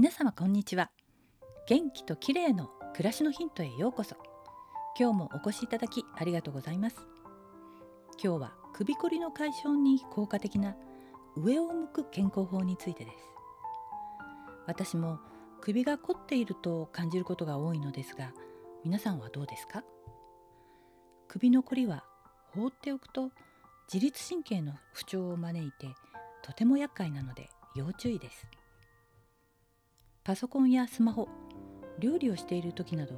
皆様こんにちは。元気と綺麗の暮らしのヒントへようこそ。今日もお越しいただきありがとうございます。今日は首こりの解消に効果的な上を向く健康法についてです。私も首が凝っていると感じることが多いのですが皆さんはどうですか？首のこりは放っておくと自律神経の不調を招いてとても厄介なので要注意です。パソコンやスマホ料理をしている時など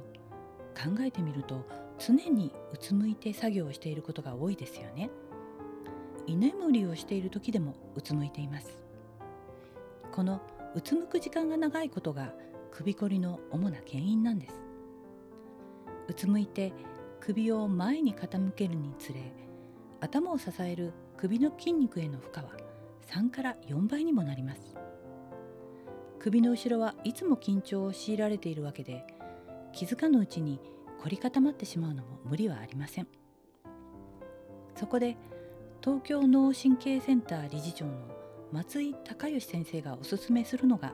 考えてみると常にうつむいて作業をしていることが多いですよね。居眠りをしている時でもうつむいています。このうつむく時間が長いことが首こりの主な原因なんです。うつむいて首を前に傾けるにつれ頭を支える首の筋肉への負荷は3から4倍にもなります。首の後ろはいつも緊張を強いられているわけで気づかぬうちに凝り固まってしまうのも無理はありません。そこで東京脳神経センター理事長の松井隆義先生がおすすめするのが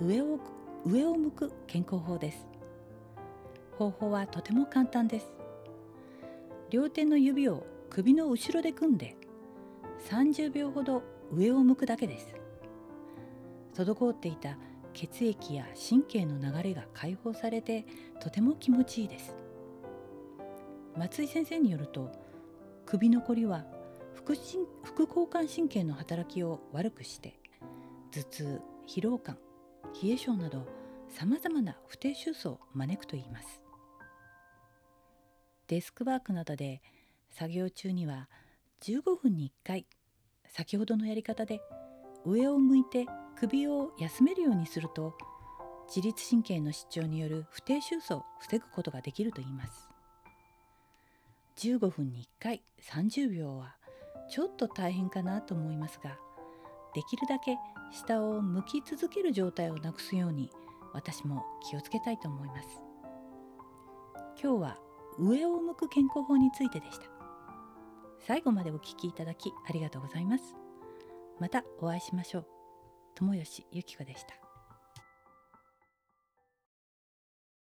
上を上を向く健康法です。方法はとても簡単です。両手の指を首の後ろで組んで30秒ほど上を向くだけです。滞っていた血液や神経の流れが解放されてとても気持ちいいです。松井先生によると首のこりは副副交感神経の働きを悪くして頭痛疲労感冷え性などさまざまな不定収束を招くといいます。デスクワークなどで作業中には15分に1回先ほどのやり方で上を向いて首を休めるようにすると自律神経の失調による不定収束を防ぐことができるといいます。15分に1回30秒はちょっと大変かなと思いますができるだけ下を向き続ける状態をなくすように私も気をつけたいと思います。今日は上を向く健康法についてでした。最後までお聞きいただきありがとうございます。またお会いしましょう。友吉ゆき子でした。